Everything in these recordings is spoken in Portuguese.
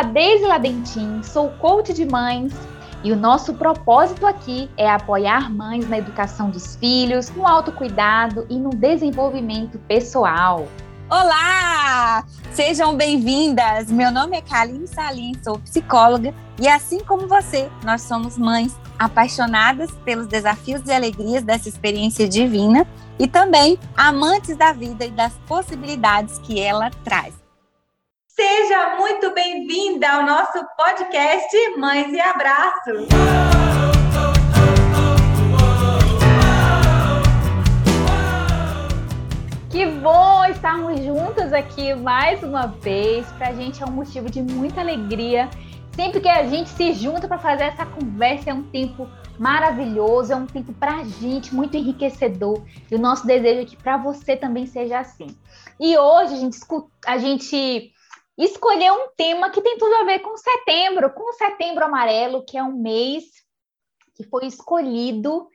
a Deise Ladentim, sou coach de mães e o nosso propósito aqui é apoiar mães na educação dos filhos, no autocuidado e no desenvolvimento pessoal. Olá! Sejam bem-vindas! Meu nome é Kaline Salim, sou psicóloga e assim como você, nós somos mães apaixonadas pelos desafios e alegrias dessa experiência divina e também amantes da vida e das possibilidades que ela traz. Seja muito bem-vinda ao nosso podcast Mães e Abraços. Que bom estarmos juntas aqui mais uma vez. Para a gente é um motivo de muita alegria. Sempre que a gente se junta para fazer essa conversa, é um tempo maravilhoso, é um tempo para a gente muito enriquecedor. E o nosso desejo é que para você também seja assim. E hoje a gente, a gente escolheu um tema que tem tudo a ver com setembro, com o setembro amarelo, que é um mês que foi escolhido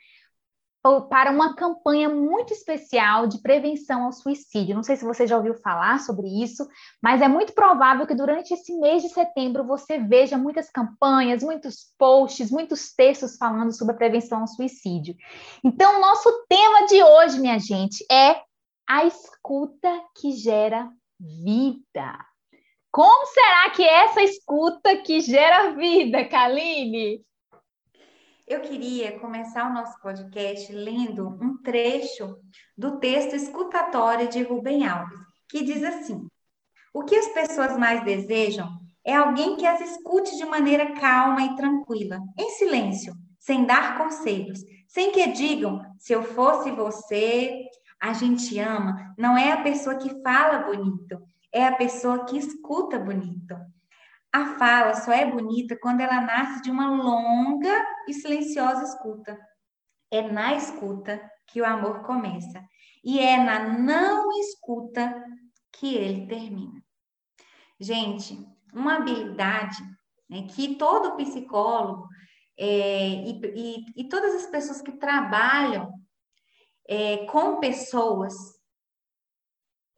para uma campanha muito especial de prevenção ao suicídio. Não sei se você já ouviu falar sobre isso, mas é muito provável que durante esse mês de setembro você veja muitas campanhas, muitos posts, muitos textos falando sobre a prevenção ao suicídio. Então, nosso tema de hoje, minha gente, é a escuta que gera vida. Como será que é essa escuta que gera vida, Kaline? Eu queria começar o nosso podcast lendo um trecho do texto escutatório de Rubem Alves, que diz assim: O que as pessoas mais desejam é alguém que as escute de maneira calma e tranquila, em silêncio, sem dar conselhos, sem que digam: se eu fosse você, a gente ama. Não é a pessoa que fala bonito, é a pessoa que escuta bonito. A fala só é bonita quando ela nasce de uma longa e silenciosa escuta. É na escuta que o amor começa. E é na não escuta que ele termina. Gente, uma habilidade né, que todo psicólogo é, e, e, e, todas as pessoas que trabalham é, com pessoas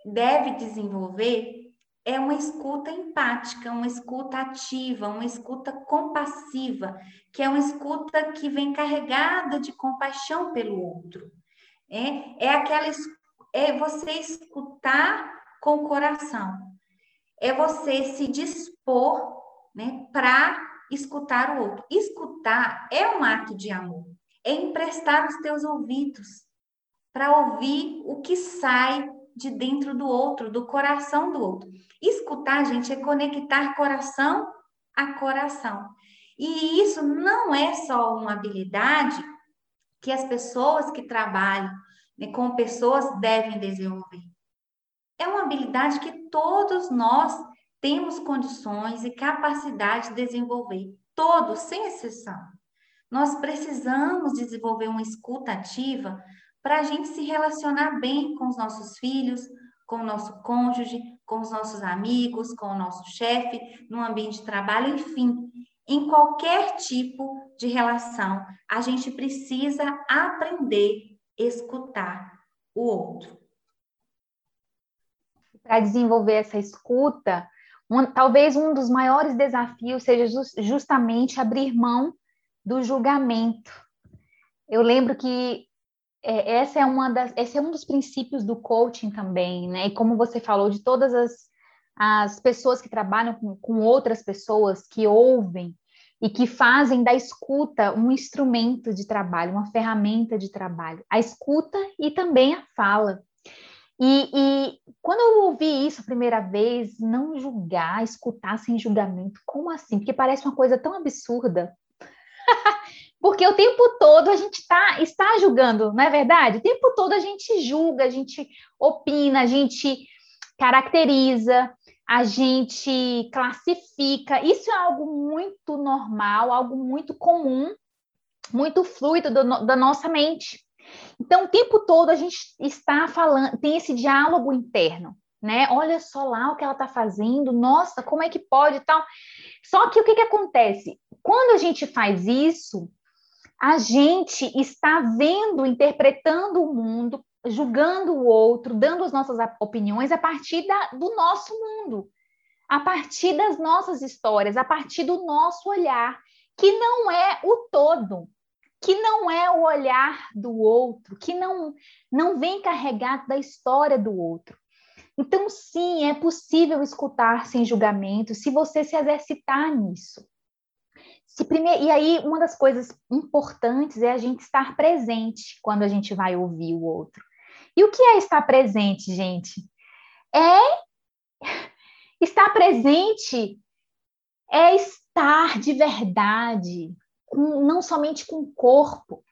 deve desenvolver é uma escuta empática, uma escuta ativa, uma escuta compassiva, que é uma escuta que vem carregada de compaixão pelo outro. É, é aquela é você escutar com o coração. É você se dispor, né, para escutar o outro. Escutar é um ato de amor. É emprestar os teus ouvidos para ouvir o que sai de dentro do outro, do coração do outro. Escutar, gente, é conectar coração a coração. E isso não é só uma habilidade que as pessoas que trabalham né, com pessoas devem desenvolver. É uma habilidade que todos nós temos condições e capacidade de desenvolver, todos, sem exceção. Nós precisamos desenvolver uma escuta ativa para a gente se relacionar bem com os nossos filhos, com o nosso cônjuge, com os nossos amigos, com o nosso chefe, no ambiente de trabalho, enfim, em qualquer tipo de relação, a gente precisa aprender a escutar o outro. Para desenvolver essa escuta, um, talvez um dos maiores desafios seja just, justamente abrir mão do julgamento. Eu lembro que é, essa é uma das, esse é um dos princípios do coaching também, né? E como você falou de todas as, as pessoas que trabalham com, com outras pessoas, que ouvem e que fazem da escuta um instrumento de trabalho, uma ferramenta de trabalho. A escuta e também a fala. E, e, quando eu ouvi isso a primeira vez, não julgar, escutar sem julgamento, como assim? Porque parece uma coisa tão absurda. Porque o tempo todo a gente tá, está julgando, não é verdade? O tempo todo a gente julga, a gente opina, a gente caracteriza, a gente classifica. Isso é algo muito normal, algo muito comum, muito fluido do, da nossa mente. Então, o tempo todo a gente está falando, tem esse diálogo interno, né? Olha só lá o que ela está fazendo, nossa, como é que pode e tal. Só que o que, que acontece? Quando a gente faz isso, a gente está vendo, interpretando o mundo, julgando o outro, dando as nossas opiniões a partir da, do nosso mundo. a partir das nossas histórias, a partir do nosso olhar, que não é o todo, que não é o olhar do outro, que não, não vem carregado da história do outro. Então, sim, é possível escutar sem julgamento se você se exercitar nisso. Se primeiro, e aí, uma das coisas importantes é a gente estar presente quando a gente vai ouvir o outro. E o que é estar presente, gente? É estar presente é estar de verdade, com, não somente com o corpo,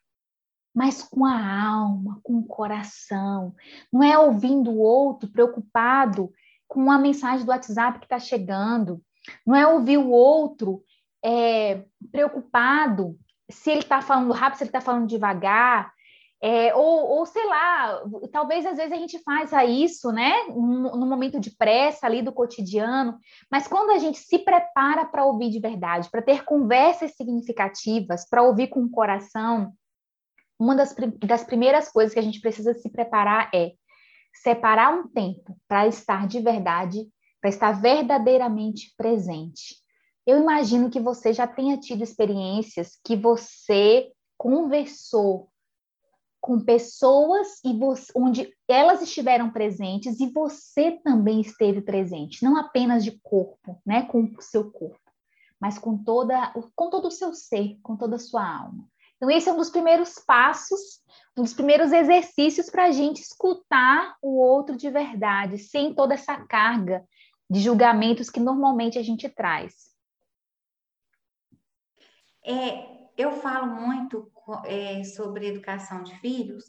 mas com a alma, com o coração. Não é ouvindo o outro preocupado com uma mensagem do WhatsApp que está chegando. Não é ouvir o outro é, preocupado se ele está falando rápido, se ele está falando devagar. É, ou, ou, sei lá, talvez às vezes a gente faça isso, né, no, momento de pressa ali do cotidiano, mas quando a gente se prepara para ouvir de verdade, para ter conversas significativas, para ouvir com o coração, uma das, das primeiras coisas que a gente precisa se preparar é separar um tempo para estar de verdade, para estar verdadeiramente presente. Eu imagino que você já tenha tido experiências que você conversou com pessoas e você, onde elas estiveram presentes e você também esteve presente, não apenas de corpo, né, com o seu corpo, mas com toda com todo o seu ser, com toda a sua alma. Então, esse é um dos primeiros passos, um dos primeiros exercícios para a gente escutar o outro de verdade, sem toda essa carga de julgamentos que normalmente a gente traz. É, eu falo muito é, sobre educação de filhos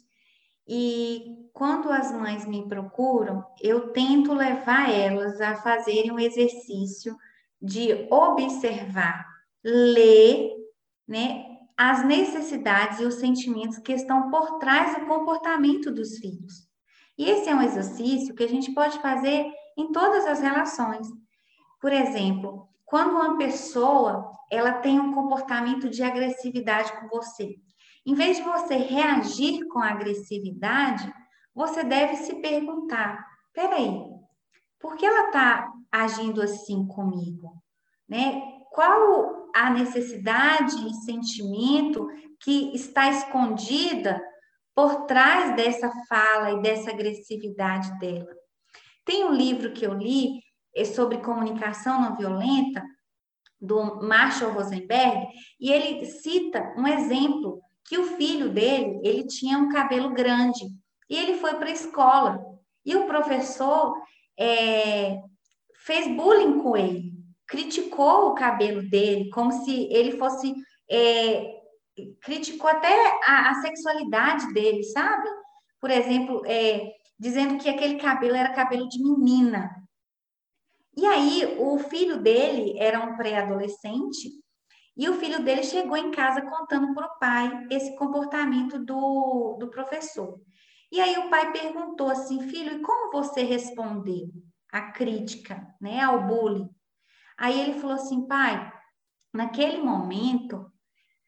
e quando as mães me procuram, eu tento levar elas a fazerem um exercício de observar, ler, né, as necessidades e os sentimentos que estão por trás do comportamento dos filhos. E esse é um exercício que a gente pode fazer em todas as relações. Por exemplo, quando uma pessoa ela tem um comportamento de agressividade com você, em vez de você reagir com agressividade, você deve se perguntar: peraí, por que ela está agindo assim comigo? Né? Qual a necessidade e sentimento que está escondida por trás dessa fala e dessa agressividade dela. Tem um livro que eu li sobre comunicação não violenta do Marshall Rosenberg e ele cita um exemplo que o filho dele ele tinha um cabelo grande e ele foi para a escola e o professor é, fez bullying com ele criticou o cabelo dele, como se ele fosse. É, criticou até a, a, sexualidade dele, sabe? Por exemplo, é, dizendo que aquele cabelo era cabelo de menina. E aí, o filho dele era um pré-adolescente, e o filho dele chegou em casa contando para o pai esse comportamento do, do professor. E aí o pai perguntou assim, filho, e como você respondeu à crítica, né, ao bullying? Aí ele falou assim, pai, naquele momento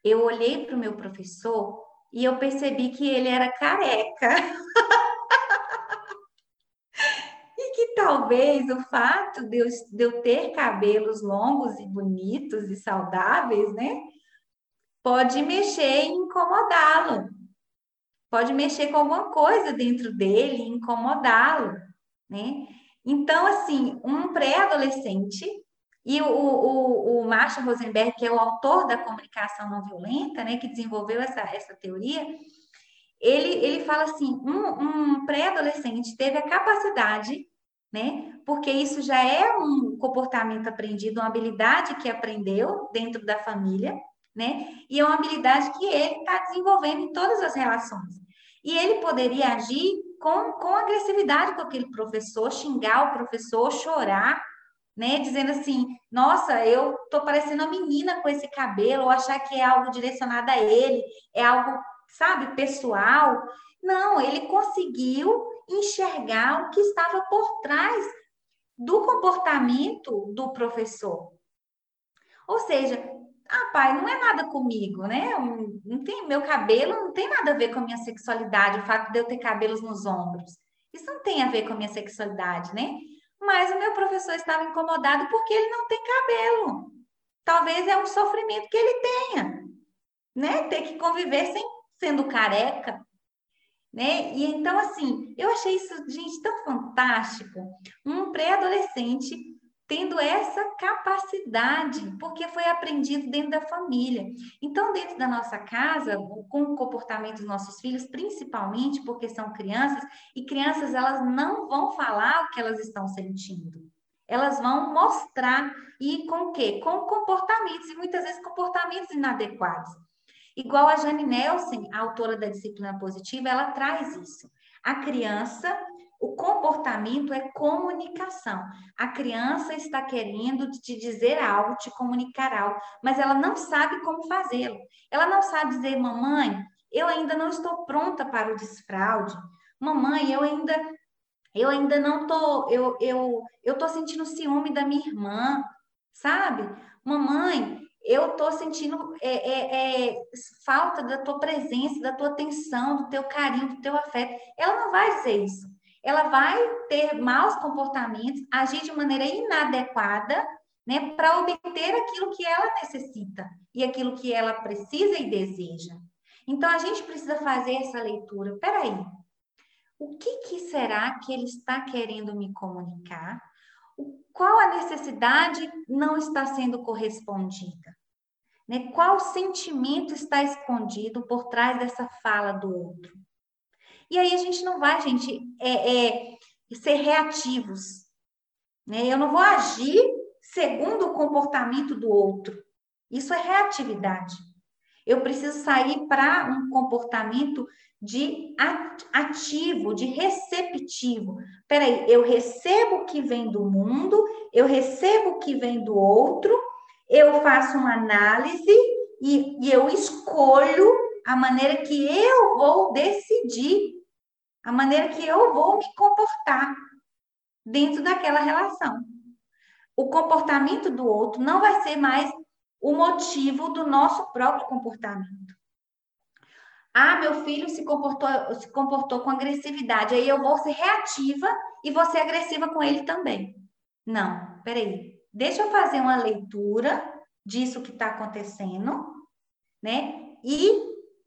eu olhei para o meu professor e eu percebi que ele era careca. e que talvez o fato de eu, de eu ter cabelos longos e bonitos e saudáveis, né? Pode mexer e incomodá-lo. Pode mexer com alguma coisa dentro dele e incomodá-lo, né? Então, assim, um pré-adolescente e o, o, o Marshall Rosenberg, que é o autor da comunicação não violenta, né, que desenvolveu essa, essa teoria, ele, ele fala assim: um, um pré-adolescente teve a capacidade, né, porque isso já é um comportamento aprendido, uma habilidade que aprendeu dentro da família, né, e é uma habilidade que ele está desenvolvendo em todas as relações. E ele poderia agir com, com agressividade com aquele professor, xingar o professor, chorar, né? Dizendo assim, nossa, eu tô parecendo uma menina com esse cabelo, ou achar que é algo direcionado a ele, é algo, sabe, pessoal. Não, ele conseguiu enxergar o que estava por trás do comportamento do professor. Ou seja, ah, pai, não é nada comigo, né? Não tem meu cabelo, não tem nada a ver com a minha sexualidade, o fato de eu ter cabelos nos ombros. Isso não tem a ver com a minha sexualidade, né? mas o meu professor estava incomodado porque ele não tem cabelo. Talvez é um sofrimento que ele tenha, né? Ter que conviver sem sendo careca, né? E então assim, eu achei isso, gente, tão fantástico. Um pré-adolescente tendo essa capacidade, porque foi aprendido dentro da família. Então, dentro da nossa casa, com o comportamento dos nossos filhos, principalmente porque são crianças, e crianças elas não vão falar o que elas estão sentindo. Elas vão mostrar e com o quê? Com comportamentos, e muitas vezes comportamentos inadequados. Igual a Jane Nelson, a autora da disciplina positiva, ela traz isso. A criança, o comportamento é comunicação. A criança está querendo te dizer algo, te comunicar algo, mas ela não sabe como fazê-lo. Ela não sabe dizer, mamãe, eu ainda não estou pronta para o desfraude. Mamãe, eu ainda eu ainda não tô, eu eu eu tô sentindo ciúme da minha irmã, sabe? Mamãe, eu tô sentindo é, é, é, falta da tua presença, da tua atenção, do teu carinho, do teu afeto. Ela não vai dizer isso ela vai ter maus comportamentos, agir de maneira inadequada, né, para obter aquilo que ela necessita e aquilo que ela precisa e deseja. Então a gente precisa fazer essa leitura. Peraí, o que, que será que ele está querendo me comunicar? Qual a necessidade não está sendo correspondida? Né? Qual sentimento está escondido por trás dessa fala do outro? E aí a gente não vai, gente, é, é, ser reativos. Né? Eu não vou agir segundo o comportamento do outro. Isso é reatividade. Eu preciso sair para um comportamento de ativo, de receptivo. Peraí, eu recebo o que vem do mundo, eu recebo o que vem do outro, eu faço uma análise e, e eu escolho a maneira que eu vou decidir a maneira que eu vou me comportar dentro daquela relação. O comportamento do outro não vai ser mais o motivo do nosso próprio comportamento. Ah, meu filho se comportou, se comportou com agressividade, aí eu vou ser reativa e vou ser agressiva com ele também. Não, peraí. Deixa eu fazer uma leitura disso que está acontecendo, né? E,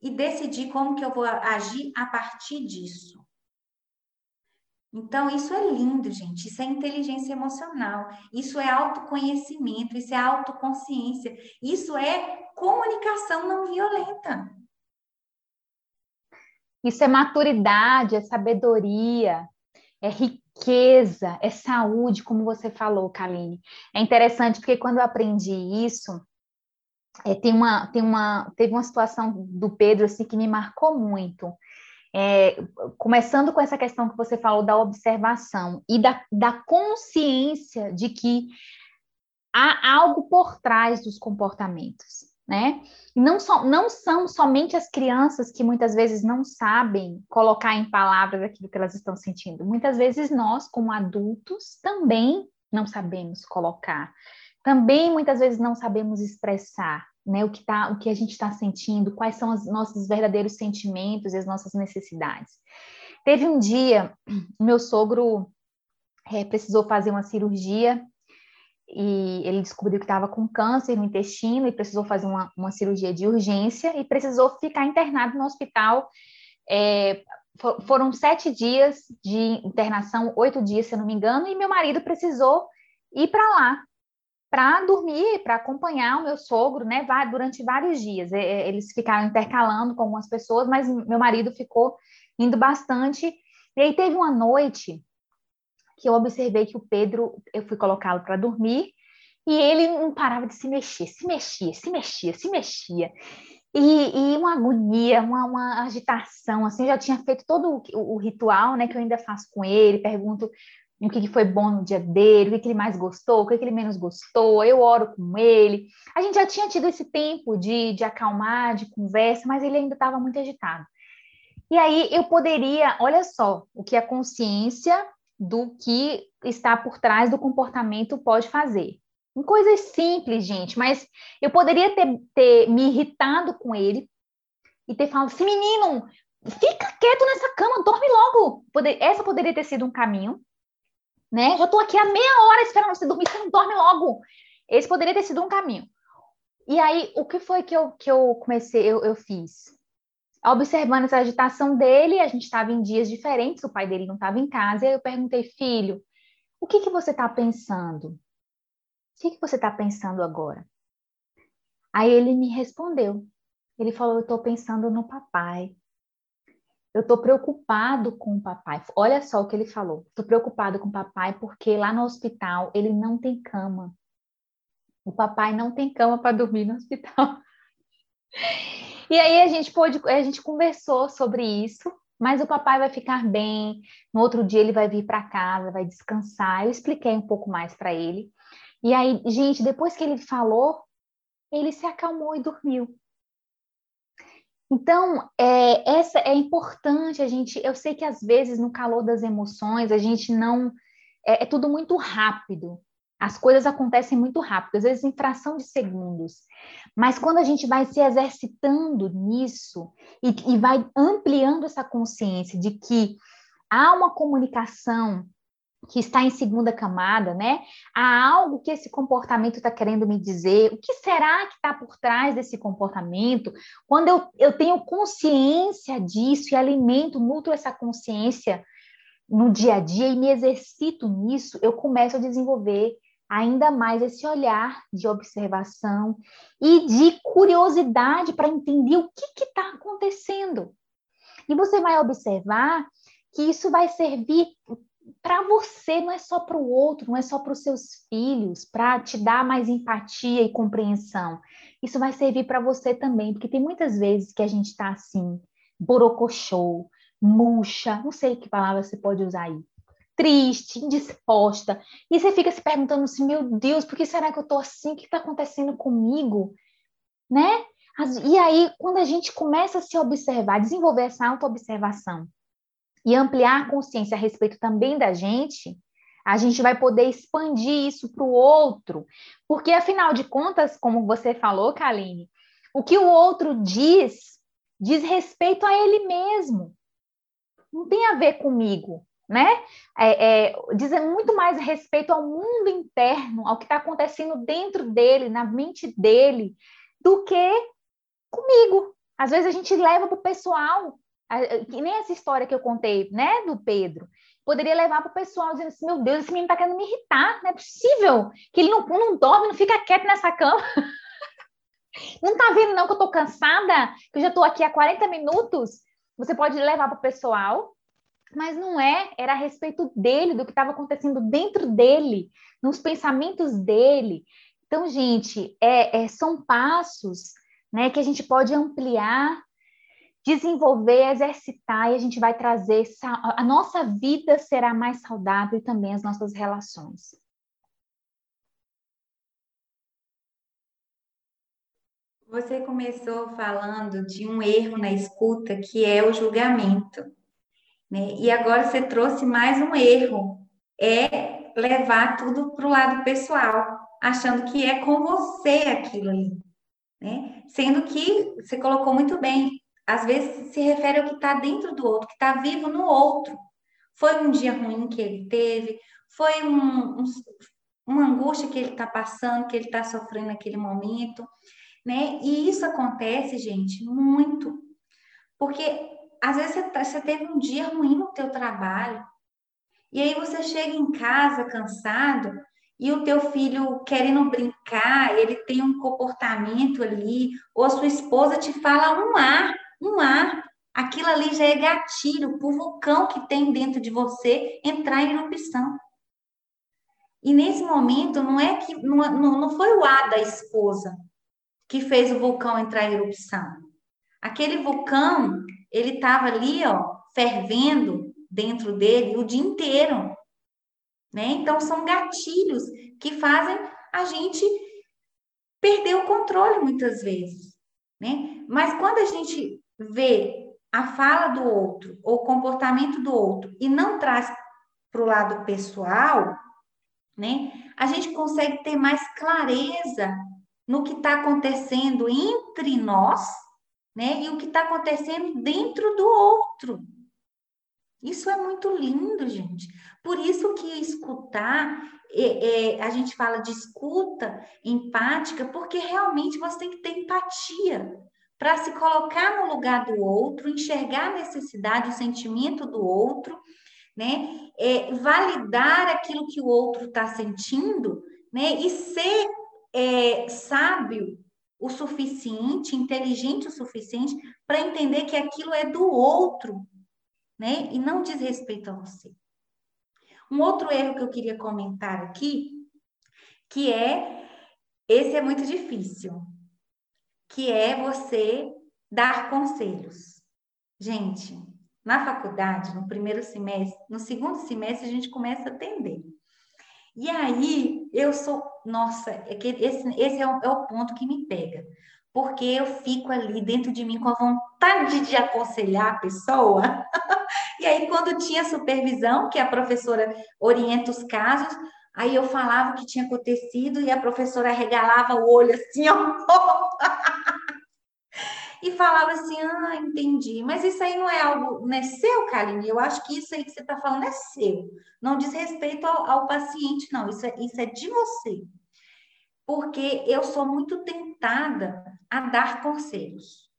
e decidir como que eu vou agir a partir disso. Então, isso é lindo, gente. Isso é inteligência emocional. Isso é autoconhecimento. Isso é autoconsciência. Isso é comunicação não violenta. Isso é maturidade, é sabedoria, é riqueza, é saúde, como você falou, Kaline. É interessante porque quando eu aprendi isso, é, tem uma, tem uma, teve uma situação do Pedro assim que me marcou muito. É, começando com essa questão que você falou da observação e da, da consciência de que há algo por trás dos comportamentos, né? Não, so, não são somente as crianças que muitas vezes não sabem colocar em palavras aquilo que elas estão sentindo. Muitas vezes nós, como adultos, também não sabemos colocar. Também muitas vezes não sabemos expressar né, o que tá, o que a gente está sentindo, quais são os nossos verdadeiros sentimentos e as nossas necessidades. Teve um dia, meu sogro é, precisou fazer uma cirurgia e ele descobriu que estava com câncer no intestino e precisou fazer uma, uma, cirurgia de urgência e precisou ficar internado no hospital. É, for, foram sete dias de internação, oito dias, se eu não me engano, e meu marido precisou ir para lá para dormir, para acompanhar o meu sogro, né, durante vários dias. Eles ficaram intercalando com algumas pessoas, mas meu marido ficou indo bastante. E aí teve uma noite que eu observei que o Pedro, eu fui colocá-lo para dormir, e ele não parava de se mexer, se mexia, se mexia, se mexia. E, e uma agonia, uma, uma, agitação, assim, já tinha feito todo o, o, ritual, né, que eu ainda faço com ele, pergunto o que, que foi bom no dia dele, o que, que ele mais gostou, o que, que ele menos gostou, eu oro com ele. A gente já tinha tido esse tempo de, de acalmar, de conversa, mas ele ainda estava muito agitado. E aí eu poderia, olha só, o que a consciência do que está por trás do comportamento pode fazer. Em coisas simples, gente, mas eu poderia ter, ter me irritado com ele e ter falado assim, menino, fica quieto nessa cama, dorme logo. Poder, essa poderia ter sido um caminho, né? Já estou aqui há meia hora esperando você dormir, você não dorme logo. Esse poderia ter sido um caminho. E aí, o que foi que eu, que eu comecei, eu, eu fiz? Observando essa agitação dele, a gente estava em dias diferentes, o pai dele não estava em casa, e aí eu perguntei, filho, o que, que você está pensando? O que, que você está pensando agora? Aí ele me respondeu. Ele falou: Eu estou pensando no papai. Eu estou preocupado com o papai. Olha só o que ele falou. Estou preocupado com o papai porque lá no hospital ele não tem cama. O papai não tem cama para dormir no hospital. E aí a gente pôde, a gente conversou sobre isso, mas o papai vai ficar bem. No outro dia ele vai vir para casa, vai descansar. Eu expliquei um pouco mais para ele. E aí, gente, depois que ele falou, ele se acalmou e dormiu. Então, é, essa é importante a gente. Eu sei que às vezes no calor das emoções a gente não é, é tudo muito rápido. As coisas acontecem muito rápido, às vezes em fração de segundos. Mas quando a gente vai se exercitando nisso e, e vai ampliando essa consciência de que há uma comunicação que está em segunda camada, né? Há algo que esse comportamento está querendo me dizer. O que será que está por trás desse comportamento? Quando eu, eu tenho consciência disso e alimento, nutro essa consciência no dia a dia e me exercito nisso, eu começo a desenvolver ainda mais esse olhar de observação e de curiosidade para entender o que está acontecendo. E você vai observar que isso vai servir para você, não é só para o outro, não é só para os seus filhos, para te dar mais empatia e compreensão. Isso vai servir para você também, porque tem muitas vezes que a gente está assim, borocochô, murcha, não sei que palavra você pode usar aí, triste, indisposta, e você fica se perguntando assim, meu Deus, por que será que eu estou assim? O que está acontecendo comigo? Né? E aí, quando a gente começa a se observar, desenvolver essa autoobservação, e ampliar a consciência a respeito também da gente, a gente vai poder expandir isso para o outro. Porque, afinal de contas, como você falou, Kaline, o que o outro diz, diz respeito a ele mesmo. Não tem a ver comigo, né? É, é, diz muito mais respeito ao mundo interno, ao que está acontecendo dentro dele, na mente dele, do que comigo. Às vezes a gente leva para o pessoal que nem essa história que eu contei, né, do Pedro, poderia levar para o pessoal dizendo assim: meu Deus, esse menino está querendo me irritar, não é possível que ele não, não dorme, não fica quieto nessa cama. não está vendo, não, que eu estou cansada, que eu já estou aqui há 40 minutos. Você pode levar para o pessoal, mas não é, era a respeito dele, do que estava acontecendo dentro dele, nos pensamentos dele. Então, gente, é, é, são passos né, que a gente pode ampliar desenvolver, exercitar e a gente vai trazer a nossa vida será mais saudável e também as nossas relações. Você começou falando de um erro na escuta que é o julgamento, né? E agora você trouxe mais um erro, é levar tudo para o lado pessoal, achando que é com você aquilo ali, né? Sendo que você colocou muito bem, às vezes se refere ao que está dentro do outro, que está vivo no outro. Foi um dia ruim que ele teve, foi um, um, uma angústia que ele está passando, que ele está sofrendo naquele momento, né? E isso acontece, gente, muito, porque às vezes você, tá, você teve um dia ruim no teu trabalho, e aí você chega em casa cansado, e o teu filho querendo brincar, ele tem um comportamento ali, ou a sua esposa te fala um ar, um ar. Aquilo ali já é gatilho para o vulcão que tem dentro de você entrar em erupção. E nesse momento, não é que não, não foi o ar da esposa que fez o vulcão entrar em erupção. Aquele vulcão, ele estava ali, ó, fervendo dentro dele o dia inteiro. Né? Então, são gatilhos que fazem a gente perder o controle muitas vezes. Né? Mas quando a gente vê a fala do outro ou o comportamento do outro e não traz para o lado pessoal, né, a gente consegue ter mais clareza no que está acontecendo entre nós, né, e o que está acontecendo dentro do outro. Isso é muito lindo, gente. Por isso que escutar, é, é, a gente fala de escuta empática, porque realmente você tem que ter empatia para se colocar no lugar do outro, enxergar a necessidade, o sentimento do outro, né? É, validar aquilo que o outro está sentindo, né? E ser é, sábio o suficiente, inteligente o suficiente para entender que aquilo é do outro, né? E não diz respeito a você. Um outro erro que eu queria comentar aqui, que é esse é muito difícil, que é você dar conselhos. Gente, na faculdade, no primeiro semestre, no segundo semestre a gente começa a atender. E aí, eu sou, nossa, é esse, esse é, o, é o ponto que me pega. Porque eu fico ali dentro de mim com a vontade de aconselhar a pessoa. e aí, quando tinha supervisão, que a professora orienta os casos, aí eu falava o que tinha acontecido e a professora regalava o olho assim, ó. e falava assim: ah, entendi. Mas isso aí não é algo, não é seu, Kaline? Eu acho que isso aí que você está falando é seu. Não diz respeito ao, ao paciente, não. Isso é, isso é de você. Porque eu sou muito tentada a dar conselhos.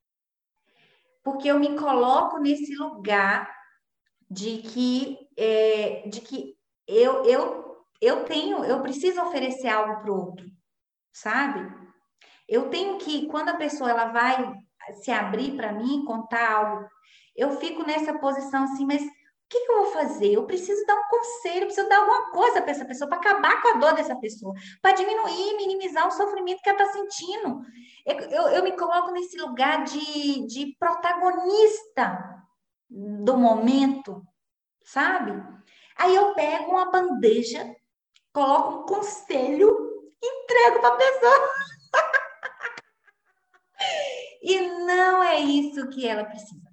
Porque eu me coloco nesse lugar de que, é, de que eu, eu, eu tenho, eu preciso oferecer algo para o outro, sabe? Eu tenho que, quando a pessoa ela vai se abrir para mim, contar algo, eu fico nessa posição assim, mas o que, que, eu vou fazer? Eu preciso dar um conselho, preciso dar alguma coisa para essa pessoa, para acabar com a dor dessa pessoa, para diminuir, minimizar o sofrimento que ela está sentindo. Eu, eu, eu, me coloco nesse lugar de, de protagonista do momento, sabe? Aí eu pego uma bandeja, coloco um conselho, entrego para a pessoa. E não é isso que ela precisa.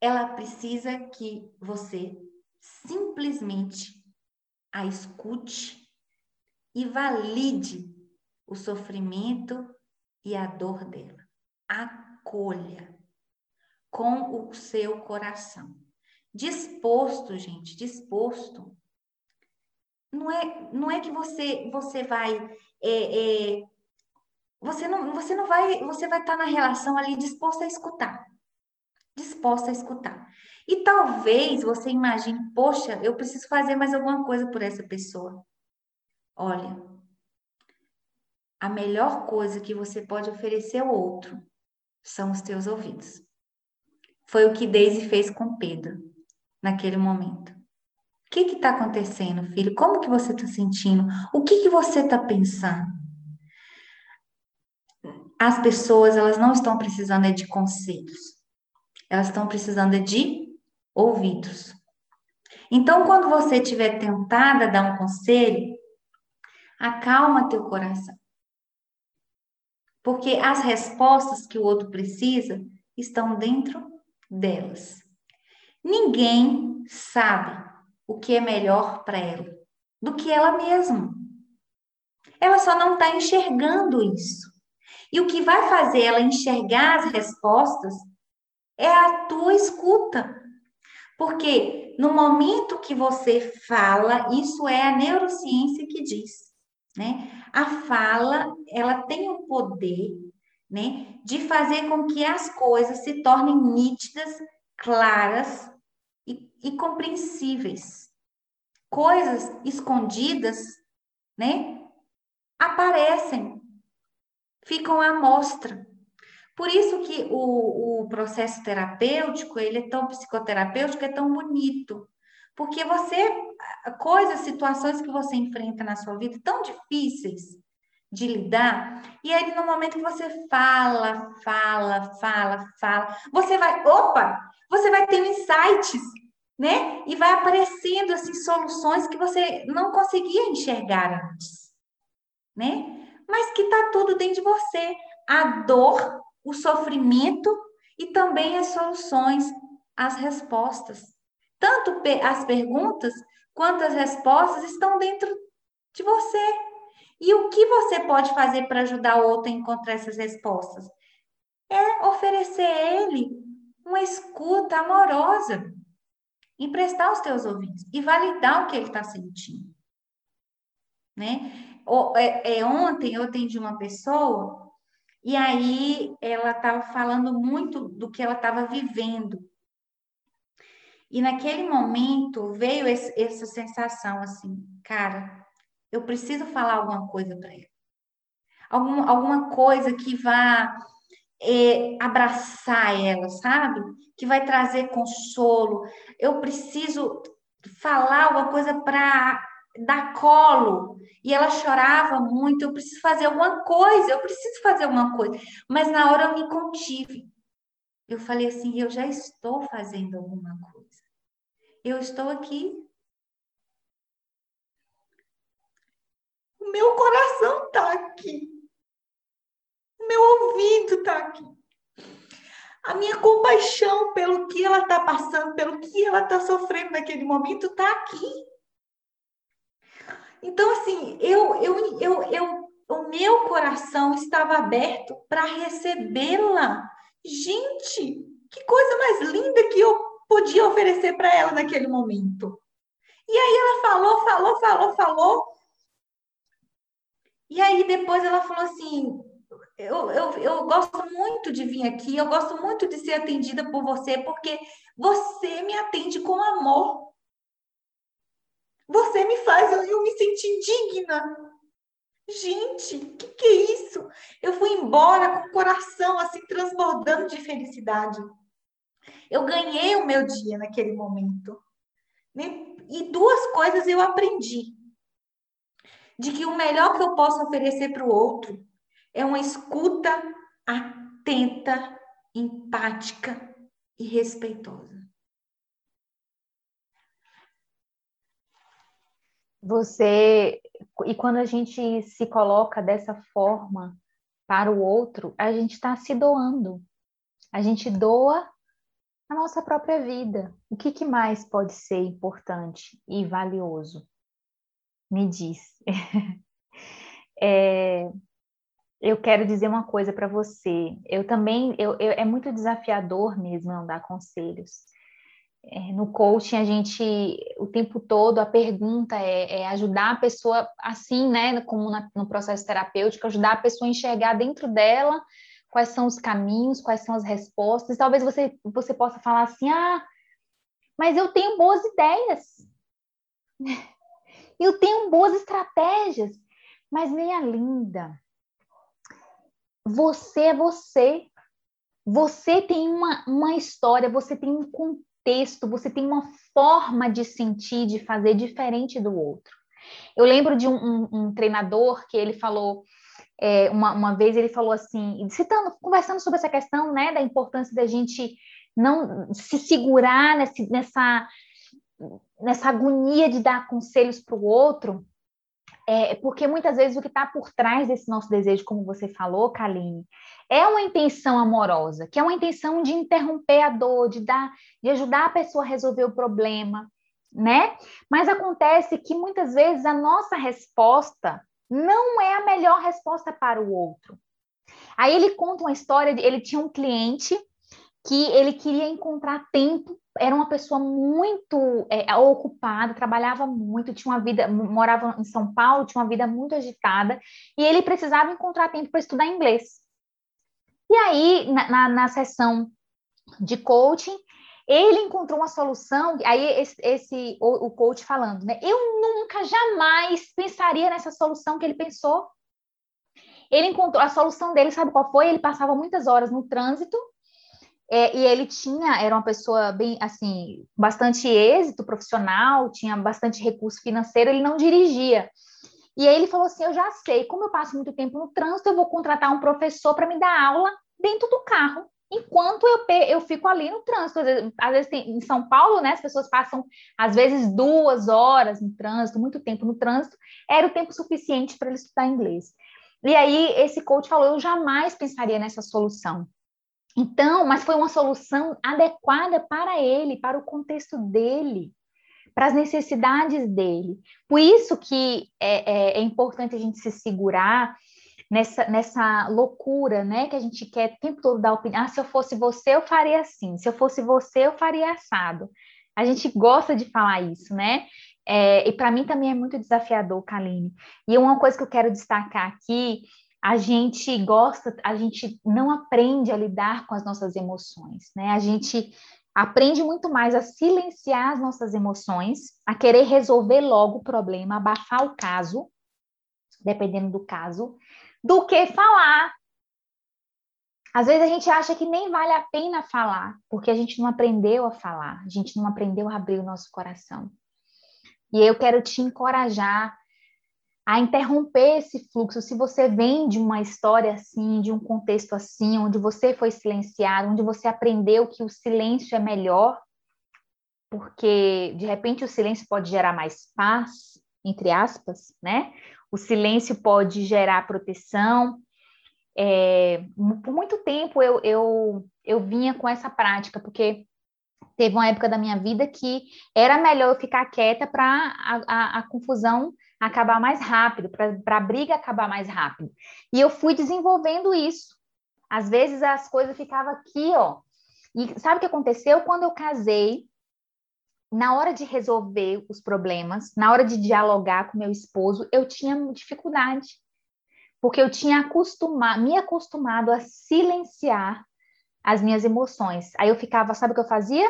Ela precisa que você simplesmente a escute e valide o sofrimento e a dor dela. Acolha com o seu coração. Disposto, gente, disposto. Não é, não é que você, você vai é, é, você não, você não vai, você vai estar na relação ali disposta a escutar. Disposta a escutar. E talvez você imagine, poxa, eu preciso fazer mais alguma coisa por essa pessoa. Olha, a melhor coisa que você pode oferecer ao outro são os teus ouvidos. Foi o que Daisy fez com Pedro naquele momento. O que está acontecendo, filho? Como que você está sentindo? O que, que você está pensando? As pessoas elas não estão precisando de conselhos, elas estão precisando de ouvidos. Então, quando você estiver tentada a dar um conselho, acalma teu coração. Porque as respostas que o outro precisa estão dentro delas. Ninguém sabe o que é melhor para ela do que ela mesma. Ela só não está enxergando isso. E o que vai fazer ela enxergar as respostas é a tua escuta. Porque no momento que você fala, isso é a neurociência que diz, né? A fala, ela tem o poder, né, de fazer com que as coisas se tornem nítidas, claras e, e compreensíveis. Coisas escondidas, né, aparecem ficam à mostra. Por isso que o, o processo terapêutico, ele é tão psicoterapêutico, é tão bonito. Porque você, coisas, situações que você enfrenta na sua vida tão difíceis de lidar, e aí no momento que você fala, fala, fala, fala, você vai, opa, você vai ter insights, né? E vai aparecendo assim soluções que você não conseguia enxergar antes, né? Mas que está tudo dentro de você. A dor, o sofrimento e também as soluções, as respostas. Tanto as perguntas quanto as respostas estão dentro de você. E o que você pode fazer para ajudar o outro a encontrar essas respostas? É oferecer a ele uma escuta amorosa. emprestar os teus ouvidos e validar o que ele está sentindo. Né? É, é, ontem eu atendi uma pessoa e aí ela estava falando muito do que ela estava vivendo. E naquele momento veio esse, essa sensação assim, cara, eu preciso falar alguma coisa para ela. Algum, alguma coisa que vá é, abraçar ela, sabe? Que vai trazer consolo. Eu preciso falar alguma coisa para dar colo. E ela chorava muito. Eu preciso fazer alguma coisa, eu preciso fazer alguma coisa. Mas na hora eu me contive. Eu falei assim: eu já estou fazendo alguma coisa. Eu estou aqui. O meu coração está aqui. O meu ouvido está aqui. A minha compaixão pelo que ela está passando, pelo que ela está sofrendo naquele momento, está aqui. Então, assim, eu, eu, eu, eu, o meu coração estava aberto para recebê-la. Gente, que coisa mais linda que eu podia oferecer para ela naquele momento. E aí ela falou, falou, falou, falou. E aí depois ela falou assim: eu, eu, eu gosto muito de vir aqui, eu gosto muito de ser atendida por você, porque você me atende com amor. Você me faz eu, me sentir digna. Gente, o que, que é isso? Eu fui embora com o coração assim transbordando de felicidade. Eu ganhei o meu dia naquele momento. Né? E duas coisas eu aprendi: de que o melhor que eu posso oferecer para o outro é uma escuta atenta, empática e respeitosa. Você, e quando a gente se coloca dessa forma para o outro, a gente está se doando. A gente doa a nossa própria vida. O que, que mais pode ser importante e valioso? Me diz. é, eu quero dizer uma coisa para você. Eu também, eu, eu, é muito desafiador mesmo não dar conselhos. É, no coaching, a gente, o tempo todo, a pergunta é, é ajudar a pessoa, assim, né, como na, no processo terapêutico, ajudar a pessoa a enxergar dentro dela quais são os caminhos, quais são as respostas. Talvez você, você possa falar assim: ah, mas eu tenho boas ideias, eu tenho boas estratégias, mas minha linda, você é você. Você tem uma, uma história, você tem um contexto, você tem uma forma de sentir, de fazer diferente do outro. Eu lembro de um, um, um treinador que ele falou, é, uma, uma vez ele falou assim, citando, conversando sobre essa questão, né, da importância da gente não se segurar nesse, nessa, nessa agonia de dar conselhos para o outro, é, porque muitas vezes o que está por trás desse nosso desejo, como você falou, Kaline, é uma intenção amorosa, que é uma intenção de interromper a dor, de dar, de ajudar a pessoa a resolver o problema, né? Mas acontece que muitas vezes a nossa resposta não é a melhor resposta para o outro. Aí ele conta uma história de ele tinha um cliente que ele queria encontrar tempo, era uma pessoa muito é, ocupada, trabalhava muito, tinha uma vida, morava em São Paulo, tinha uma vida muito agitada, e ele precisava encontrar tempo para estudar inglês. E aí, na, na, na, sessão de coaching, ele encontrou uma solução, aí esse, esse o, o coach falando, né? Eu nunca, jamais pensaria nessa solução que ele pensou. Ele encontrou a solução dele, sabe qual foi? Ele passava muitas horas no trânsito é, e ele tinha, era uma pessoa bem, assim, bastante êxito profissional, tinha bastante recurso financeiro, ele não dirigia. E aí ele falou assim: Eu já sei, como eu passo muito tempo no trânsito, eu vou contratar um professor para me dar aula dentro do carro, enquanto eu, eu fico ali no trânsito. Às vezes, às vezes tem, em São Paulo, né, as pessoas passam, às vezes, duas horas no trânsito, muito tempo no trânsito, era o tempo suficiente para ele estudar inglês. E aí esse coach falou: Eu jamais pensaria nessa solução. Então, mas foi uma solução adequada para ele, para o contexto dele, para as necessidades dele. Por isso que é, é, é importante a gente se segurar nessa, nessa loucura, né? Que a gente quer o tempo todo dar opinião. Ah, se eu fosse você, eu faria assim. Se eu fosse você, eu faria assado. A gente gosta de falar isso, né? É, e para mim também é muito desafiador, Kaline. E uma coisa que eu quero destacar aqui, a gente gosta, a gente não aprende a lidar com as nossas emoções, né? A gente aprende muito mais a silenciar as nossas emoções, a querer resolver logo o problema, abafar o caso, dependendo do caso, do que falar. Às vezes a gente acha que nem vale a pena falar, porque a gente não aprendeu a falar, a gente não aprendeu a abrir o nosso coração. E eu quero te encorajar a interromper esse fluxo. Se você vem de uma história assim, de um contexto assim, onde você foi silenciado, onde você aprendeu que o silêncio é melhor, porque de repente o silêncio pode gerar mais paz, entre aspas, né? O silêncio pode gerar proteção. É, por muito tempo eu, eu, eu vinha com essa prática, porque teve uma época da minha vida que era melhor eu ficar quieta para a, a, a, confusão acabar mais rápido, para a briga acabar mais rápido. E eu fui desenvolvendo isso. Às vezes as coisas ficavam aqui, ó. E sabe o que aconteceu? Quando eu casei, na hora de resolver os problemas, na hora de dialogar com meu esposo, eu tinha dificuldade. Porque eu tinha acostumado, me acostumado a silenciar as minhas emoções. Aí eu ficava, sabe o que eu fazia?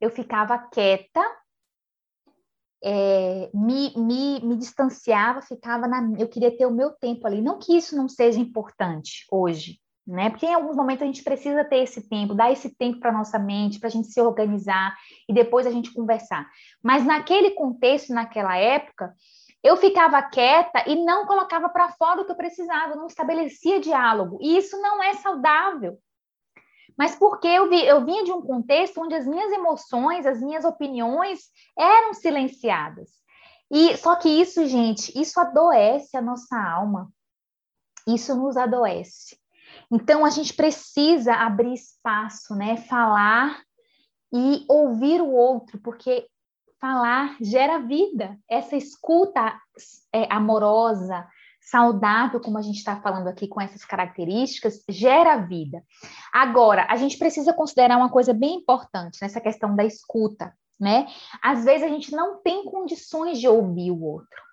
eu ficava quieta, é, me, me, me distanciava, ficava na. Eu queria ter o meu tempo ali. Não que isso não seja importante hoje, né? Porque em alguns momentos a gente precisa ter esse tempo, dar esse tempo para nossa mente, para a gente se organizar e depois a gente conversar. Mas naquele contexto, naquela época, eu ficava quieta e não colocava para fora o que eu precisava, não estabelecia diálogo. E isso não é saudável mas porque eu, vi, eu vinha de um contexto onde as minhas emoções, as minhas opiniões eram silenciadas. E só que isso, gente, isso adoece a nossa alma. Isso nos adoece. Então a gente precisa abrir espaço, né? Falar e ouvir o outro, porque falar gera vida. Essa escuta é, amorosa, saudável, como a gente está falando aqui com essas características, gera vida. Agora, a gente precisa considerar uma coisa bem importante nessa questão da escuta, né? Às vezes a gente não tem condições de ouvir o outro.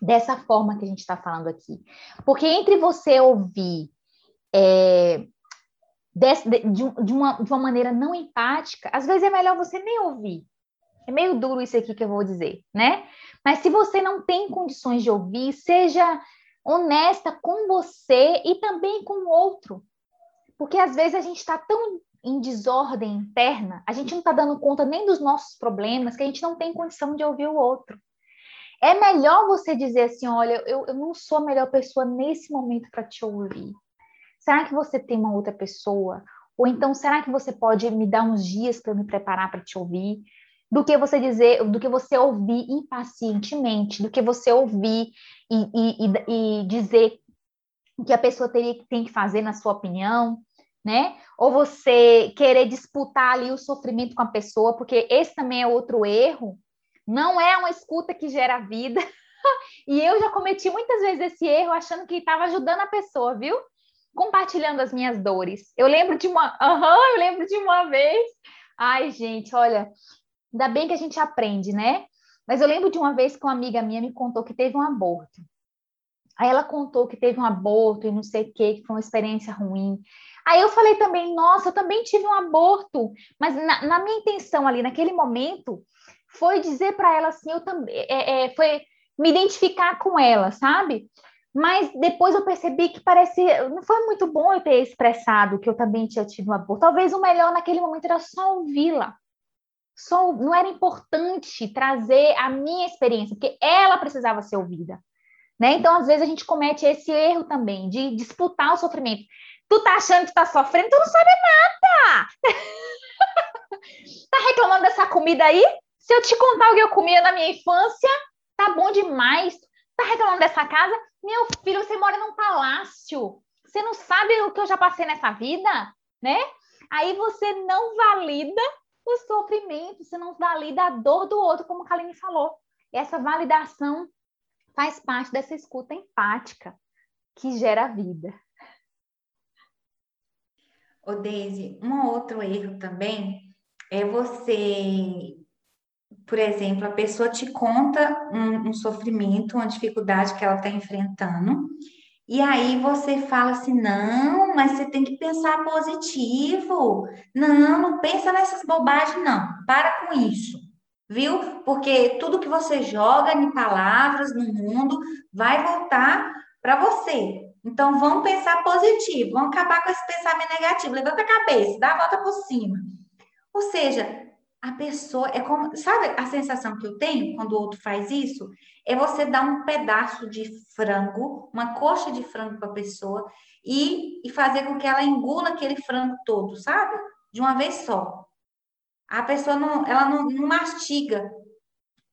Dessa forma que a gente está falando aqui. Porque entre você ouvir é, de, de, uma, de uma maneira não empática, às vezes é melhor você nem ouvir. É meio duro isso aqui que eu vou dizer, né? Mas se você não tem condições de ouvir, seja honesta com você e também com o outro. Porque às vezes a gente está tão em desordem interna, a gente não está dando conta nem dos nossos problemas, que a gente não tem condição de ouvir o outro. É melhor você dizer assim: olha, eu, eu não sou a melhor pessoa nesse momento para te ouvir. Será que você tem uma outra pessoa? Ou então, será que você pode me dar uns dias para me preparar para te ouvir? Do que você dizer, do que você ouvir impacientemente, do que você ouvir e, e, e dizer o que a pessoa teria, tem que fazer na sua opinião, né? Ou você querer disputar ali o sofrimento com a pessoa, porque esse também é outro erro. Não é uma escuta que gera vida. e eu já cometi muitas vezes esse erro achando que estava ajudando a pessoa, viu? Compartilhando as minhas dores. Eu lembro de uma, uhum, eu lembro de uma vez. Ai, gente, olha, Ainda bem que a gente aprende, né? Mas eu lembro de uma vez que uma amiga minha me contou que teve um aborto. Aí ela contou que teve um aborto e não sei o que, que foi uma experiência ruim. Aí eu falei também, nossa, eu também tive um aborto, mas na, na minha intenção ali, naquele momento, foi dizer para ela assim, eu também, é, é, foi me identificar com ela, sabe? Mas depois eu percebi que parece, não foi muito bom eu ter expressado que eu também tinha tido um aborto. Talvez o melhor naquele momento era só ouvi-la só não era importante trazer a minha experiência, porque ela precisava ser ouvida. Né? Então, às vezes, a gente comete esse erro também de disputar o sofrimento. Tu tá achando que tá sofrendo, tu não sabe nada! tá reclamando dessa comida aí? Se eu te contar o que eu comia na minha infância, tá bom demais. Tá reclamando dessa casa? Meu filho, você mora num palácio. Você não sabe o que eu já passei nessa vida, né? Aí você não valida o sofrimento, você não valida a dor do outro, como a Kaline falou. Essa validação faz parte dessa escuta empática que gera vida. Ô, Deise, um outro erro também é você, por exemplo, a pessoa te conta um, um sofrimento, uma dificuldade que ela está enfrentando, e aí você fala assim: não, mas você tem que pensar positivo. Não, não pensa nessas bobagens, não. Para com isso, viu? Porque tudo que você joga em palavras no mundo vai voltar para você. Então, vamos pensar positivo, vamos acabar com esse pensamento negativo. Levanta a cabeça, dá a volta por cima. Ou seja, a pessoa é como, sabe a sensação que eu tenho quando o outro faz isso? É você dar um pedaço de frango, uma coxa de frango para a pessoa e, e fazer com que ela engula aquele frango todo, sabe? De uma vez só. A pessoa não, ela não, não mastiga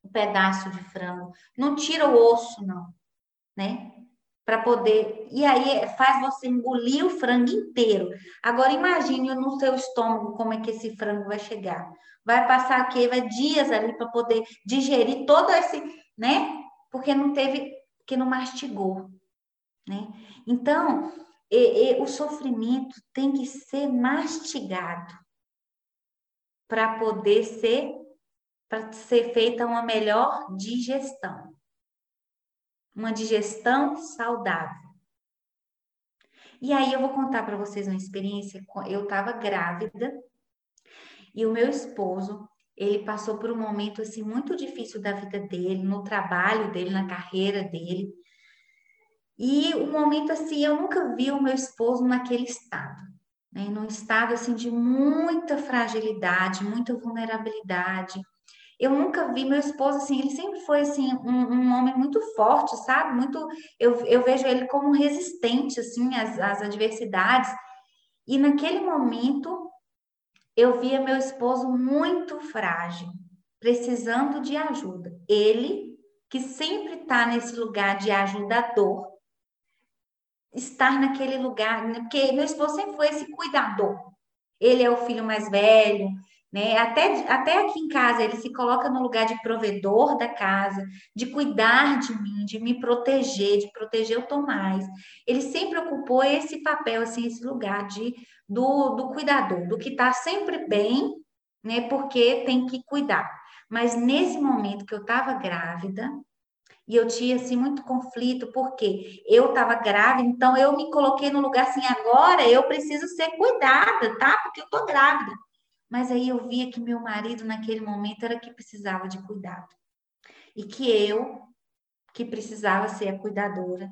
o um pedaço de frango, não tira o osso, não, né? Para poder. E aí faz você engolir o frango inteiro. Agora imagine no seu estômago como é que esse frango vai chegar vai passar aqui, vai dias ali para poder digerir todo esse, né? Porque não teve, que não mastigou, né? Então, e, e, o sofrimento tem que ser mastigado para poder ser para ser feita uma melhor digestão. Uma digestão saudável. E aí eu vou contar para vocês uma experiência. Eu estava grávida e o meu esposo, ele passou por um momento assim muito difícil da vida dele, no trabalho dele, na carreira dele. E um momento assim, eu nunca vi o meu esposo naquele estado, né? Num estado assim de muita fragilidade, muita vulnerabilidade. Eu nunca vi meu esposo assim, ele sempre foi assim um, um homem muito forte, sabe? Muito, eu, eu vejo ele como resistente assim às, às adversidades. E naquele momento eu via meu esposo muito frágil, precisando de ajuda. Ele, que sempre está nesse lugar de ajudador, estar naquele lugar, porque meu esposo sempre foi esse cuidador. Ele é o filho mais velho, né? Até, até aqui em casa, ele se coloca no lugar de provedor da casa, de cuidar de mim, de me proteger, de proteger o Tomás. Ele sempre ocupou esse papel, assim, esse lugar de, do, do cuidador, do que está sempre bem, né? Porque tem que cuidar. Mas nesse momento que eu estava grávida, e eu tinha assim muito conflito, porque eu estava grávida, então eu me coloquei no lugar assim, agora eu preciso ser cuidada, tá? Porque eu tô grávida. Mas aí eu via que meu marido, naquele momento, era que precisava de cuidado. E que eu, que precisava ser a cuidadora,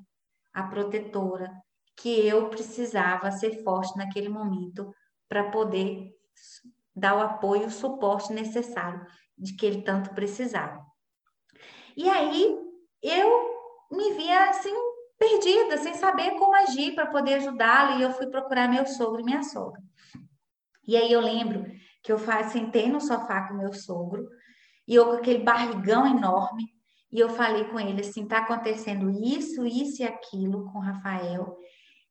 a protetora, que eu precisava ser forte naquele momento para poder dar o apoio, o suporte necessário de que ele tanto precisava. E aí eu me via assim perdida, sem saber como agir para poder ajudá-lo, e eu fui procurar meu sogro e minha sogra. E aí eu lembro que eu sentei no sofá com meu sogro e eu com aquele barrigão enorme e eu falei com ele assim, tá acontecendo isso, isso e aquilo com o Rafael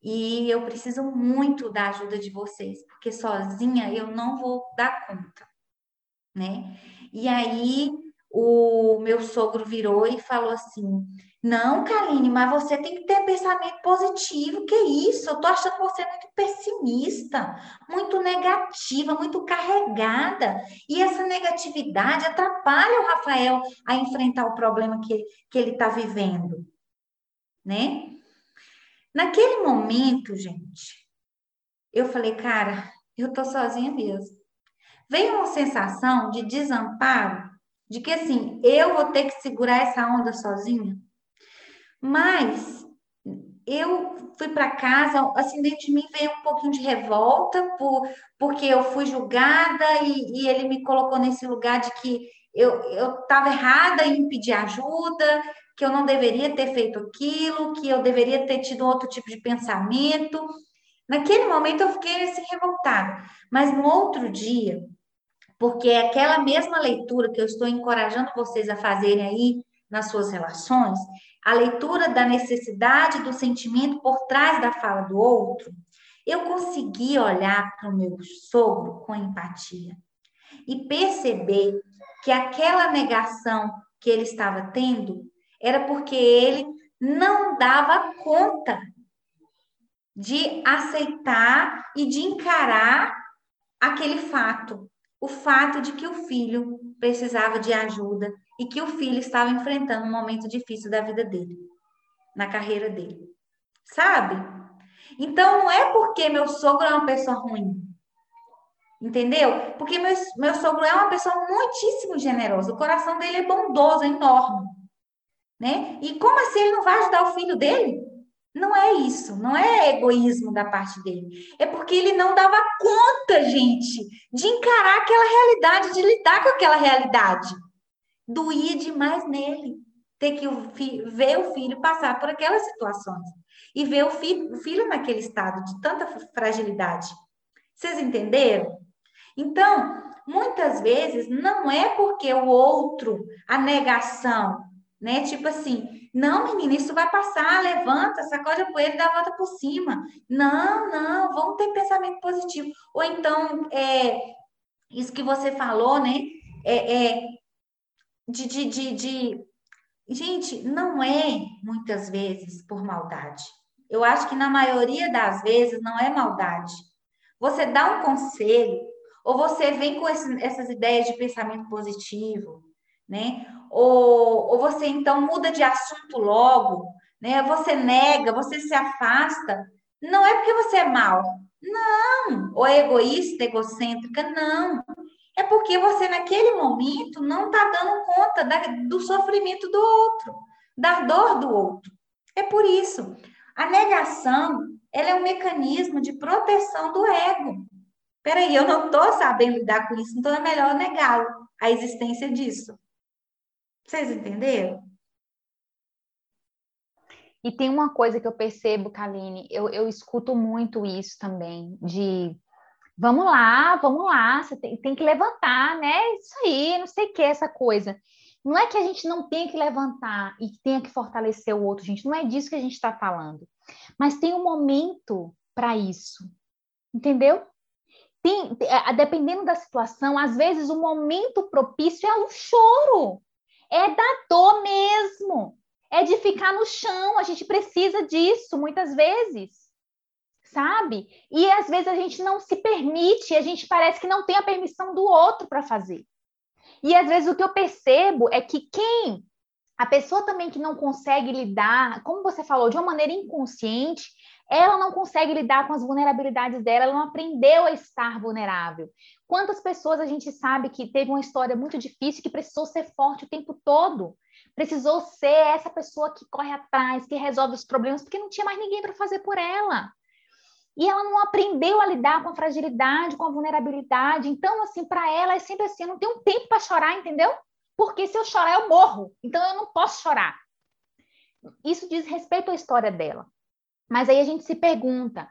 e eu preciso muito da ajuda de vocês, porque sozinha eu não vou dar conta, né? E aí o meu sogro virou e falou assim: não, Kaline, mas você tem que ter pensamento positivo. Que isso? Eu tô achando você muito pessimista, muito negativa, muito carregada. E essa negatividade atrapalha o Rafael a enfrentar o problema que, que ele está vivendo, né? Naquele momento, gente, eu falei, cara, eu tô sozinha mesmo. Veio uma sensação de desamparo, de que assim, eu vou ter que segurar essa onda sozinha. Mas eu fui para casa, assim, dentro de mim veio um pouquinho de revolta, por, porque eu fui julgada e, e ele me colocou nesse lugar de que eu estava errada em pedir ajuda, que eu não deveria ter feito aquilo, que eu deveria ter tido outro tipo de pensamento. Naquele momento eu fiquei assim revoltada, mas no outro dia, porque é aquela mesma leitura que eu estou encorajando vocês a fazerem aí nas suas relações, a leitura da necessidade do sentimento por trás da fala do outro, eu consegui olhar para o meu sogro com empatia e perceber que aquela negação que ele estava tendo era porque ele não dava conta de aceitar e de encarar aquele fato. O fato de que o filho precisava de ajuda e que o filho estava enfrentando um momento difícil da vida dele, na carreira dele. Sabe? Então não é porque meu sogro é uma pessoa ruim. Entendeu? Porque meu, meu sogro é uma pessoa muitíssimo generosa. O coração dele é bondoso, é enorme. Né? E como assim ele não vai ajudar o filho dele? Não é isso, não é egoísmo da parte dele. É porque ele não dava conta, gente, de encarar aquela realidade, de lidar com aquela realidade. Doía demais nele ter que ver o filho passar por aquelas situações e ver o filho, o filho naquele estado de tanta fragilidade. Vocês entenderam? Então, muitas vezes não é porque o outro, a negação, né? Tipo assim, não, menina, isso vai passar, levanta, sacode a poeira e dá a volta por cima. Não, não, vamos ter pensamento positivo. Ou então, é, isso que você falou, né? É, é de, de, de, de. Gente, não é muitas vezes por maldade. Eu acho que na maioria das vezes não é maldade. Você dá um conselho, ou você vem com esse, essas ideias de pensamento positivo, né? Ou, ou você então muda de assunto logo, né? Você nega, você se afasta. Não é porque você é mal, não. Ou é egoísta, egocêntrica, não. É porque você naquele momento não está dando conta da, do sofrimento do outro, da dor do outro. É por isso. A negação, ela é um mecanismo de proteção do ego. Peraí, eu não estou sabendo lidar com isso, então é melhor negá-lo, a existência disso. Vocês entenderam? E tem uma coisa que eu percebo, Kaline, eu, eu escuto muito isso também, de vamos lá, vamos lá, você tem, tem que levantar, né? Isso aí, não sei o que, essa coisa. Não é que a gente não tenha que levantar e tenha que fortalecer o outro, gente, não é disso que a gente está falando. Mas tem um momento para isso, entendeu? Tem, dependendo da situação, às vezes o momento propício é o choro é da dor mesmo. É de ficar no chão. A gente precisa disso muitas vezes. Sabe? E às vezes a gente não se permite, a gente parece que não tem a permissão do outro para fazer. E às vezes o que eu percebo é que quem a pessoa também que não consegue lidar, como você falou, de uma maneira inconsciente, ela não consegue lidar com as vulnerabilidades dela, ela não aprendeu a estar vulnerável. Quantas pessoas a gente sabe que teve uma história muito difícil, que precisou ser forte o tempo todo, precisou ser essa pessoa que corre atrás, que resolve os problemas, porque não tinha mais ninguém para fazer por ela. E ela não aprendeu a lidar com a fragilidade, com a vulnerabilidade. Então, assim, para ela é sempre assim: eu não tenho tempo para chorar, entendeu? Porque se eu chorar, eu morro. Então, eu não posso chorar. Isso diz respeito à história dela. Mas aí a gente se pergunta: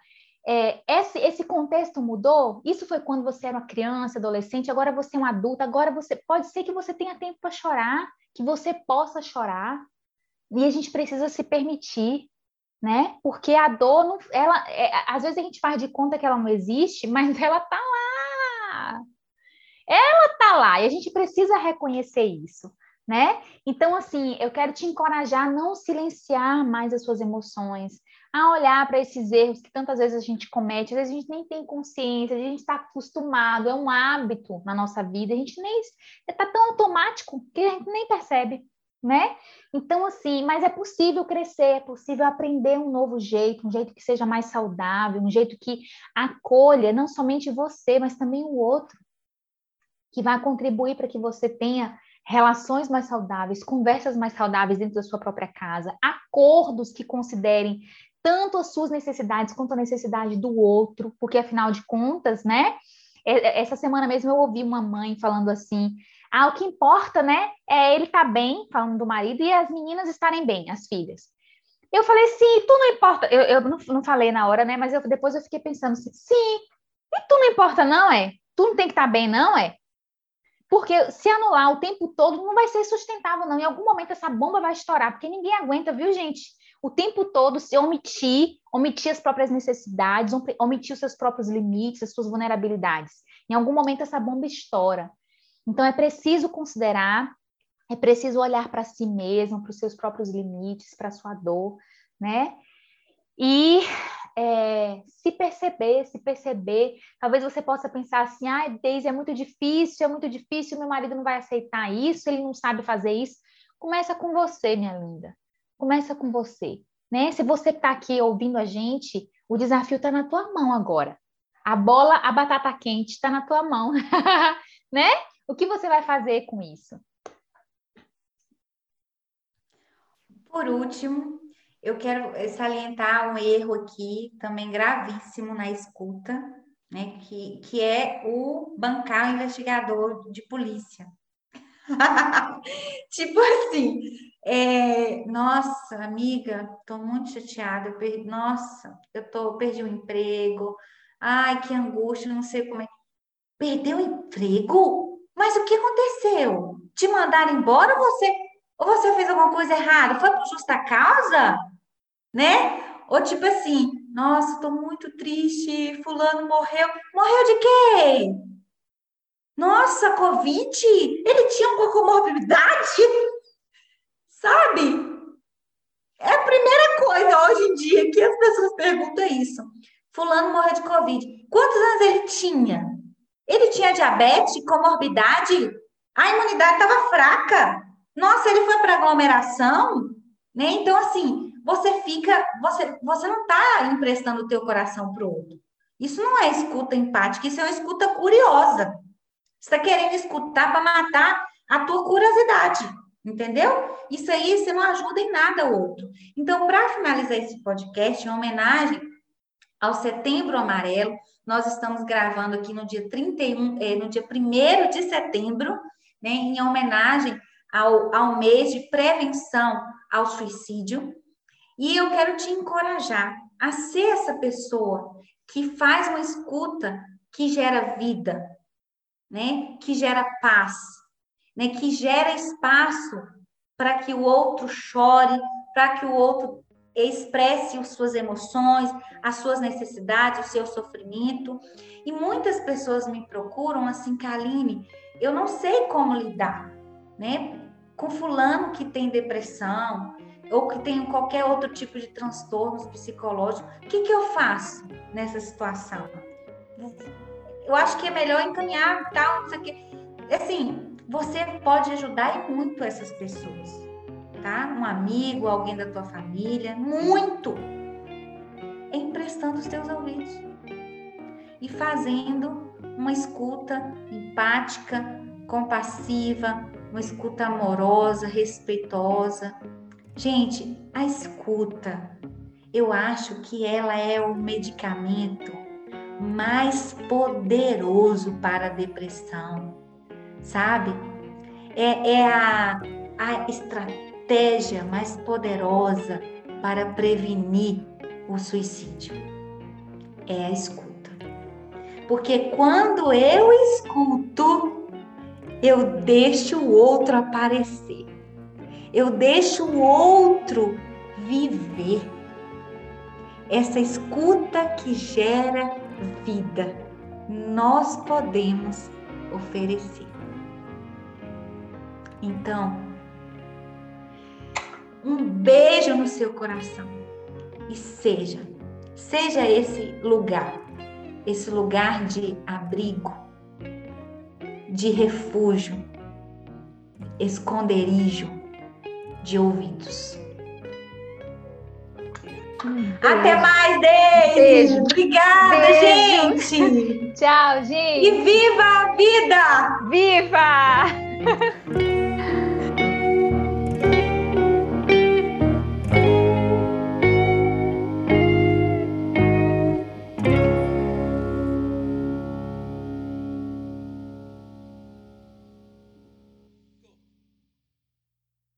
é, esse, esse contexto mudou? Isso foi quando você era uma criança, adolescente, agora você é um adulto, agora você pode ser que você tenha tempo para chorar, que você possa chorar, e a gente precisa se permitir, né? Porque a dor, não, ela, é, às vezes a gente faz de conta que ela não existe, mas ela tá lá. Ela tá lá, e a gente precisa reconhecer isso né? Então, assim, eu quero te encorajar a não silenciar mais as suas emoções, a olhar para esses erros que tantas vezes a gente comete, às vezes a gente nem tem consciência, a gente está acostumado, é um hábito na nossa vida, a gente nem está tão automático que a gente nem percebe, né? Então, assim, mas é possível crescer, é possível aprender um novo jeito, um jeito que seja mais saudável, um jeito que acolha não somente você, mas também o outro, que vai contribuir para que você tenha relações mais saudáveis, conversas mais saudáveis dentro da sua própria casa, acordos que considerem tanto as suas necessidades quanto a necessidade do outro, porque afinal de contas, né? Essa semana mesmo eu ouvi uma mãe falando assim: ah, o que importa, né, é ele estar tá bem, falando do marido, e as meninas estarem bem, as filhas. Eu falei, sim, tu não importa. Eu, eu não, não, falei na hora, né? Mas eu, depois eu fiquei pensando assim, sim, e tu não importa, não, é? Tu não tem que estar tá bem, não, é? Porque se anular o tempo todo, não vai ser sustentável, não. Em algum momento essa bomba vai estourar, porque ninguém aguenta, viu, gente? O tempo todo se omitir, omitir as próprias necessidades, omitir os seus próprios limites, as suas vulnerabilidades. Em algum momento essa bomba estoura. Então é preciso considerar, é preciso olhar para si mesmo, para os seus próprios limites, para a sua dor, né? E é, se perceber, se perceber. Talvez você possa pensar assim, ah, Deise, é muito difícil, é muito difícil, meu marido não vai aceitar isso, ele não sabe fazer isso. Começa com você, minha linda. Começa com você. Né? Se você está aqui ouvindo a gente, o desafio está na tua mão agora. A bola, a batata quente está na tua mão, né? O que você vai fazer com isso? Por último, eu quero salientar um erro aqui, também gravíssimo na escuta, né? Que, que é o bancar o investigador de polícia. tipo assim, é, nossa, amiga, tô muito chateada. Eu perdi, nossa, eu tô, perdi o emprego. Ai, que angústia, não sei como é. Perdeu o emprego? Mas o que aconteceu? Te mandaram embora ou você, ou você fez alguma coisa errada? Foi por justa causa? Né? Ou tipo assim, nossa, tô muito triste, fulano morreu. Morreu de quê? Nossa, Covid? Ele tinha uma comorbidade? Sabe? É a primeira coisa hoje em dia que as pessoas perguntam isso. Fulano morreu de Covid. Quantos anos ele tinha? Ele tinha diabetes, comorbidade? A imunidade estava fraca. Nossa, ele foi para aglomeração, né? Então, assim, você fica, você, você não está emprestando o teu coração para o outro. Isso não é escuta empática, isso é uma escuta curiosa. Você está querendo escutar para matar a tua curiosidade, entendeu? Isso aí você não ajuda em nada o outro. Então, para finalizar esse podcast, em homenagem ao Setembro Amarelo, nós estamos gravando aqui no dia 31, eh, no dia 1 de setembro, né, em homenagem ao, ao mês de prevenção ao suicídio. E eu quero te encorajar a ser essa pessoa que faz uma escuta que gera vida, né? Que gera paz, né? Que gera espaço para que o outro chore, para que o outro expresse as suas emoções, as suas necessidades, o seu sofrimento. E muitas pessoas me procuram assim, Kaline, eu não sei como lidar, né? Com fulano que tem depressão ou que tem qualquer outro tipo de transtornos psicológicos. O que, que eu faço nessa situação? Eu acho que é melhor encaminhar tal, não sei o quê. Assim, você pode ajudar muito essas pessoas, tá? Um amigo, alguém da tua família, muito. Emprestando os teus ouvidos e fazendo uma escuta empática, compassiva, uma escuta amorosa, respeitosa. Gente, a escuta, eu acho que ela é o medicamento mais poderoso para a depressão, sabe? É, é a, a estratégia mais poderosa para prevenir o suicídio. É a escuta. Porque quando eu escuto, eu deixo o outro aparecer. Eu deixo o outro viver. Essa escuta que gera vida nós podemos oferecer. Então, um beijo no seu coração e seja, seja esse lugar, esse lugar de abrigo, de refúgio, esconderijo de ouvidos. Até mais, Deise! Beijo. Obrigada, Beijo. gente! Tchau, gente! E viva a vida! Viva!